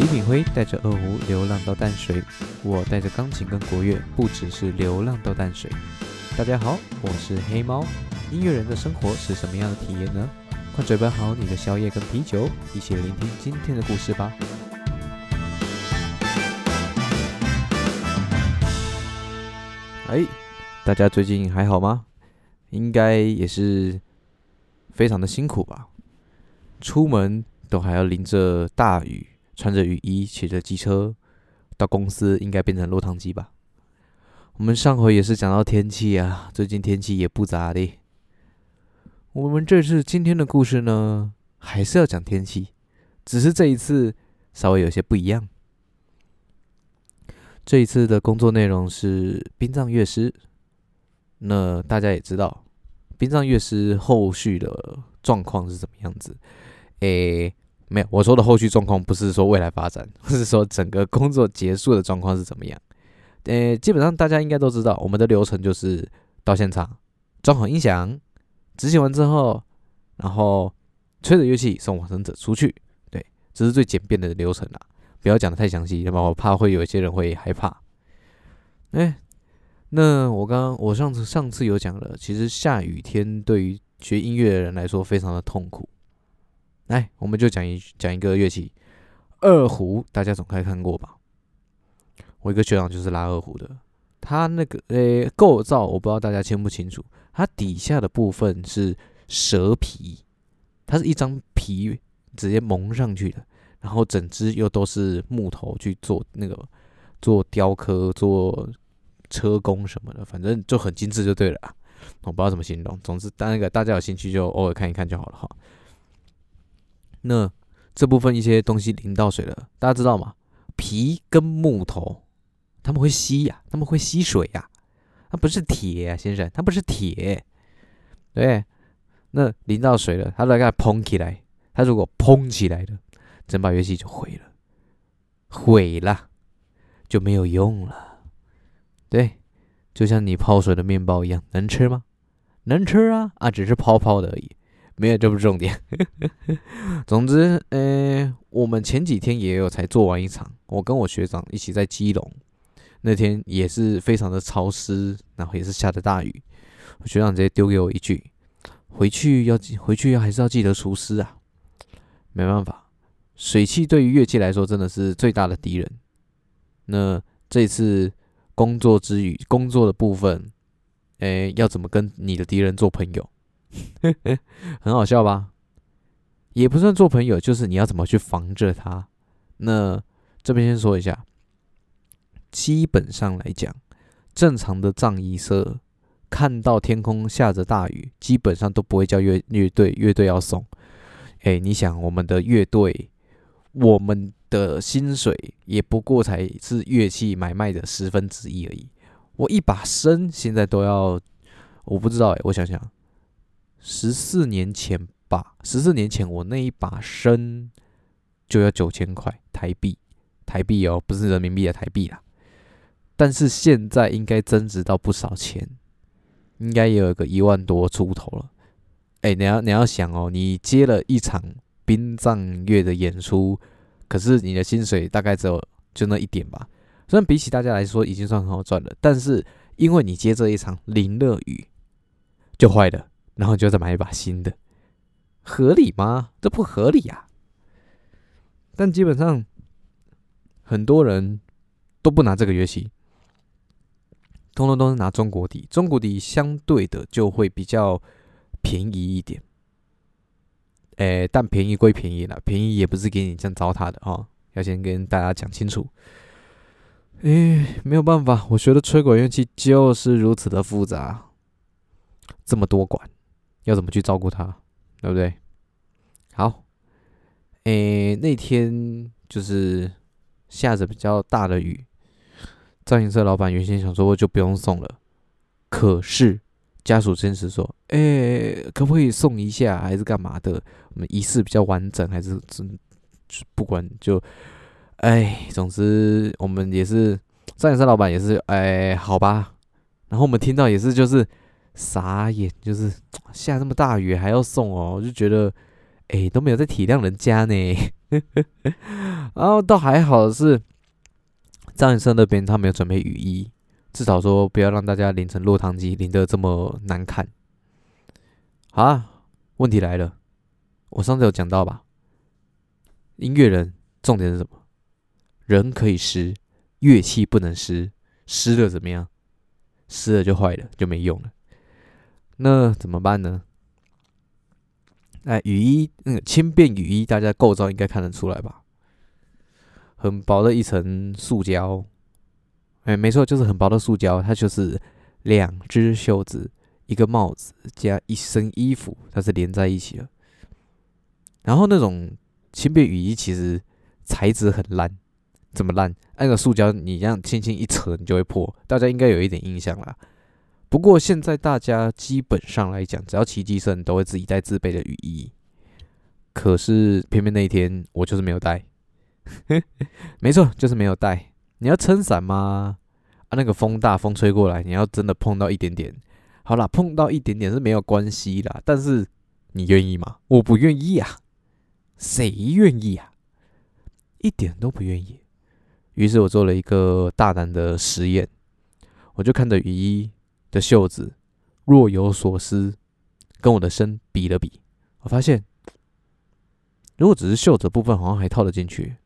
李炳辉带着二胡流浪到淡水，我带着钢琴跟国乐，不只是流浪到淡水。大家好，我是黑猫。音乐人的生活是什么样的体验呢？快准备好你的宵夜跟啤酒，一起聆听今天的故事吧。哎，大家最近还好吗？应该也是非常的辛苦吧？出门都还要淋着大雨，穿着雨衣，骑着机车到公司，应该变成落汤鸡吧？我们上回也是讲到天气啊，最近天气也不咋地。我们这次今天的故事呢，还是要讲天气，只是这一次稍微有些不一样。这一次的工作内容是殡葬乐师。那大家也知道，殡葬乐师后续的状况是怎么样子？诶，没有，我说的后续状况不是说未来发展，是说整个工作结束的状况是怎么样？诶，基本上大家应该都知道，我们的流程就是到现场装好音响。执行完之后，然后吹着乐器送往生者出去，对，这是最简便的流程啦。不要讲的太详细，要不然我怕会有一些人会害怕。哎，那我刚刚我上次上次有讲了，其实下雨天对于学音乐的人来说非常的痛苦。来，我们就讲一讲一个乐器，二胡，大家总该看过吧？我一个学长就是拉二胡的，他那个诶构造我不知道大家清不清楚。它底下的部分是蛇皮，它是一张皮直接蒙上去的，然后整只又都是木头去做那个做雕刻、做车工什么的，反正就很精致就对了。我不知道怎么形容，总之，当那个大家有兴趣就偶尔看一看就好了哈。那这部分一些东西淋到水了，大家知道吗？皮跟木头，他们会吸呀，他们会吸水呀。它不是铁啊，先生，它不是铁，对，那淋到水了，它来个蓬起来，它如果蓬起来了，整把乐器就毁了，毁了就没有用了，对，就像你泡水的面包一样，能吃吗？能吃啊，啊，只是泡泡的而已，没有，这不是重点。总之，呃，我们前几天也有才做完一场，我跟我学长一起在基隆。那天也是非常的潮湿，然后也是下着大雨。我学长直接丢给我一句：“回去要记，回去还是要记得除湿啊。”没办法，水汽对于乐器来说真的是最大的敌人。那这次工作之余，工作的部分，哎，要怎么跟你的敌人做朋友？很好笑吧？也不算做朋友，就是你要怎么去防着他。那这边先说一下。基本上来讲，正常的葬仪社看到天空下着大雨，基本上都不会叫乐乐队乐队要送。哎，你想，我们的乐队，我们的薪水也不过才是乐器买卖的十分之一而已。我一把笙现在都要，我不知道哎，我想想，十四年前吧，十四年前我那一把笙就要九千块台币，台币哦，不是人民币的台币啦。但是现在应该增值到不少钱，应该也有个一万多出头了。哎，你要你要想哦，你接了一场殡葬乐的演出，可是你的薪水大概只有就那一点吧。虽然比起大家来说已经算很好赚了，但是因为你接这一场淋了雨就坏了，然后就再买一把新的，合理吗？这不合理呀。但基本上很多人都不拿这个乐器。通通都是拿中国底，中国底相对的就会比较便宜一点。诶，但便宜归便宜了，便宜也不是给你这样糟蹋的哦，要先跟大家讲清楚。诶，没有办法，我学的吹管乐器就是如此的复杂，这么多管，要怎么去照顾他，对不对？好，诶，那天就是下着比较大的雨。造型社老板原先想说就不用送了，可是家属坚持说：“哎，可不可以送一下，还是干嘛的？我们仪式比较完整，还是真不管就……哎，总之我们也是造型社老板也是哎，好吧。然后我们听到也是就是傻眼，就是下这么大雨还要送哦，我就觉得哎都没有在体谅人家呢。然后倒还好是，张先生那边他没有准备雨衣，至少说不要让大家淋成落汤鸡，淋得这么难看。好啊，问题来了，我上次有讲到吧？音乐人重点是什么？人可以湿，乐器不能湿，湿了怎么样？湿了就坏了，就没用了。那怎么办呢？哎，雨衣，那个轻便雨衣，大家构造应该看得出来吧？很薄的一层塑胶，哎，没错，就是很薄的塑胶，它就是两只袖子、一个帽子加一身衣服，它是连在一起的。然后那种轻便雨衣其实材质很烂，怎么烂？那个塑胶你这样轻轻一扯，你就会破。大家应该有一点印象啦。不过现在大家基本上来讲，只要骑机车，都会自己带自备的雨衣。可是偏偏那一天我就是没有带，没错，就是没有带。你要撑伞吗？啊，那个风大，风吹过来，你要真的碰到一点点，好啦，碰到一点点是没有关系啦。但是你愿意吗？我不愿意啊，谁愿意啊？一点都不愿意。于是我做了一个大胆的实验，我就看着雨衣。的袖子若有所思，跟我的身比了比，我发现，如果只是袖子部分好像还套得进去，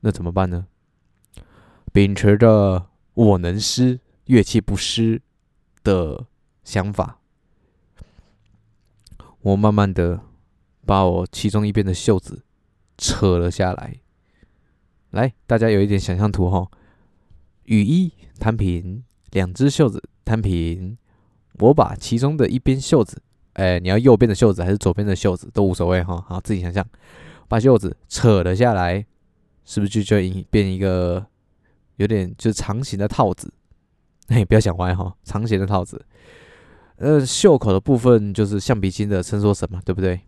那怎么办呢？秉持着我能湿，乐器不湿的想法，我慢慢的把我其中一边的袖子扯了下来。来，大家有一点想象图哈，雨衣摊平。两只袖子摊平，我把其中的一边袖子，哎，你要右边的袖子还是左边的袖子都无所谓哈，好自己想象，把袖子扯了下来，是不是就就变一个有点就是长形的套子？哎，不要想歪哈，长形的套子。呃，袖口的部分就是橡皮筋的伸缩绳嘛，对不对？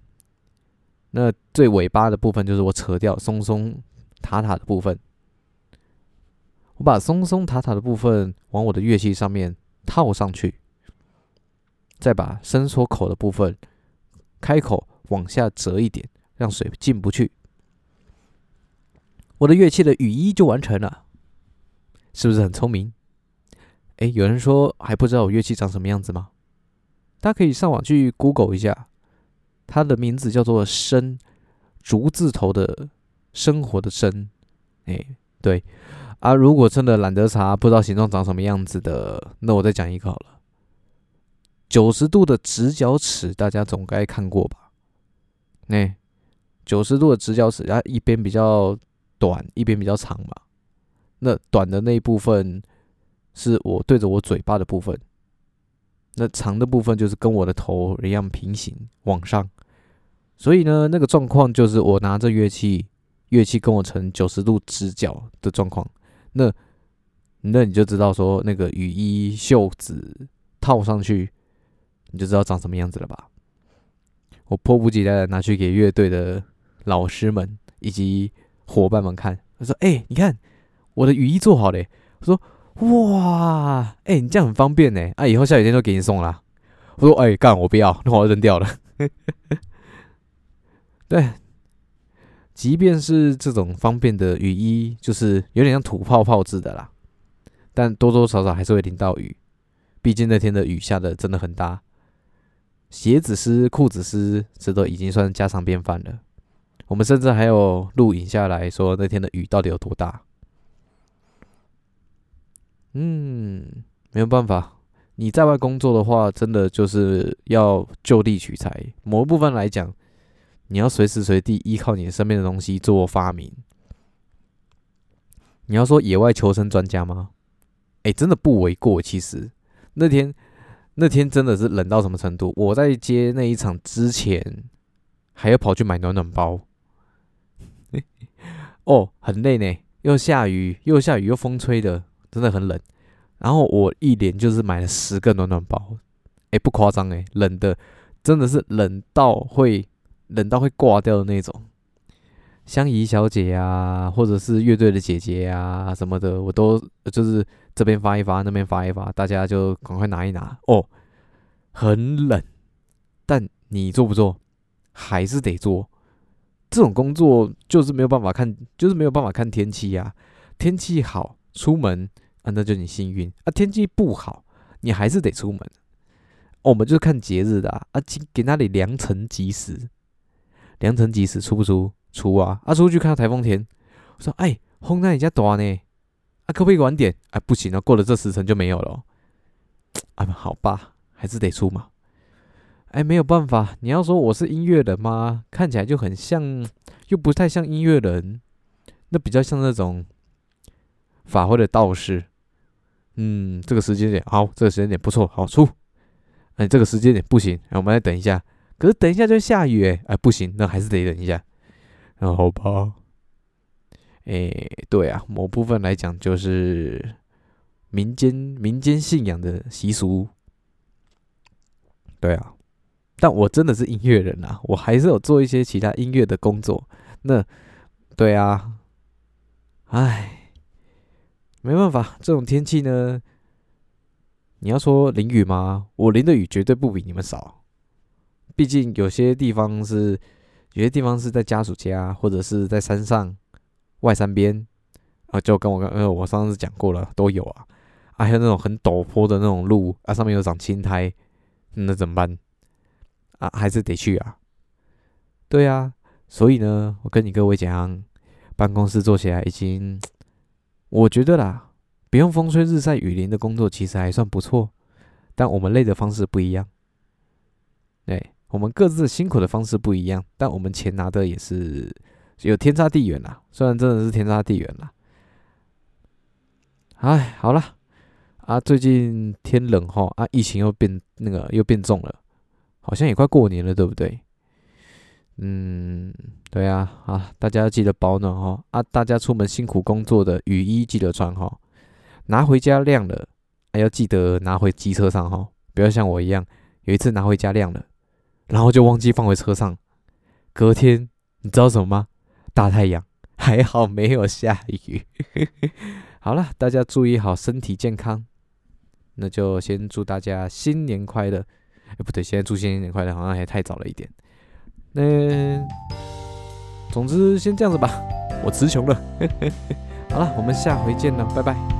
那最尾巴的部分就是我扯掉松松塔塔的部分。我把松松塔塔的部分往我的乐器上面套上去，再把伸缩口的部分开口往下折一点，让水进不去。我的乐器的雨衣就完成了，是不是很聪明？哎，有人说还不知道我乐器长什么样子吗？大家可以上网去 Google 一下，它的名字叫做“生”，竹字头的生活的“生”。哎，对。啊，如果真的懒得查，不知道形状长什么样子的，那我再讲一个好了。九十度的直角尺，大家总该看过吧？那九十度的直角尺，它一边比较短，一边比较长嘛。那短的那一部分是我对着我嘴巴的部分，那长的部分就是跟我的头一样平行往上。所以呢，那个状况就是我拿着乐器，乐器跟我成九十度直角的状况。那，那你就知道说那个雨衣袖子套上去，你就知道长什么样子了吧？我迫不及待的拿去给乐队的老师们以及伙伴们看。他说：“哎，你看我的雨衣做好嘞。”我说：“哇，哎，你这样很方便呢。啊，以后下雨天就给你送啦。”我说：“哎，干，我不要，那我要扔掉了。”对。即便是这种方便的雨衣，就是有点像土泡泡制的啦，但多多少少还是会淋到雨。毕竟那天的雨下的真的很大，鞋子湿、裤子湿，这都已经算家常便饭了。我们甚至还有录影下来说那天的雨到底有多大。嗯，没有办法，你在外工作的话，真的就是要就地取材。某一部分来讲。你要随时随地依靠你身边的东西做发明。你要说野外求生专家吗？哎，真的不为过。其实那天那天真的是冷到什么程度？我在接那一场之前，还要跑去买暖暖包。哦，很累呢，又下雨，又下雨，又风吹的，真的很冷。然后我一连就是买了十个暖暖包。哎，不夸张哎，冷的真的是冷到会。冷到会挂掉的那种，香怡小姐呀，或者是乐队的姐姐呀什么的，我都就是这边发一发，那边发一发，大家就赶快拿一拿哦。很冷，但你做不做？还是得做。这种工作就是没有办法看，就是没有办法看天气呀。天气好出门啊，那就你幸运啊；天气不好，你还是得出门。我们就是看节日的啊，给那里良辰吉时，良辰吉时出不出？出啊！啊，出去看到台风天，我说：“哎，风那你家大呢？啊，可不可以晚点？哎，不行啊，过了这时辰就没有了。啊，好吧，还是得出嘛。哎，没有办法，你要说我是音乐人吗？看起来就很像，又不太像音乐人，那比较像那种法会的道士。嗯，这个时间点好，这个时间点不错，好出。哎，这个时间点不行，我们来等一下。可是等一下就下雨，哎，哎，不行，那还是得等一下。那好吧。哎，对啊，某部分来讲就是民间民间信仰的习俗。对啊，但我真的是音乐人啊，我还是有做一些其他音乐的工作。那，对啊，唉，没办法，这种天气呢。你要说淋雨吗？我淋的雨绝对不比你们少。毕竟有些地方是，有些地方是在家属家，或者是在山上外山边啊，就跟我刚，呃，我上次讲过了，都有啊。啊还有那种很陡坡的那种路啊，上面有长青苔，那怎么办？啊，还是得去啊。对啊，所以呢，我跟你各位讲，办公室做起来已经，我觉得啦。不用风吹日晒雨淋的工作其实还算不错，但我们累的方式不一样。对，我们各自辛苦的方式不一样，但我们钱拿的也是有天差地远啦。虽然真的是天差地远啦。哎，好了，啊，最近天冷哈，啊，疫情又变那个又变重了，好像也快过年了，对不对？嗯，对啊，啊，大家要记得保暖哈，啊，大家出门辛苦工作的雨衣记得穿哈。拿回家晾了，还要记得拿回机车上哈，不要像我一样，有一次拿回家晾了，然后就忘记放回车上。隔天你知道什么吗？大太阳，还好没有下雨。好了，大家注意好身体健康，那就先祝大家新年快乐。哎，不对，现在祝新年快乐好像还太早了一点。那总之先这样子吧，我词穷了。好了，我们下回见了，拜拜。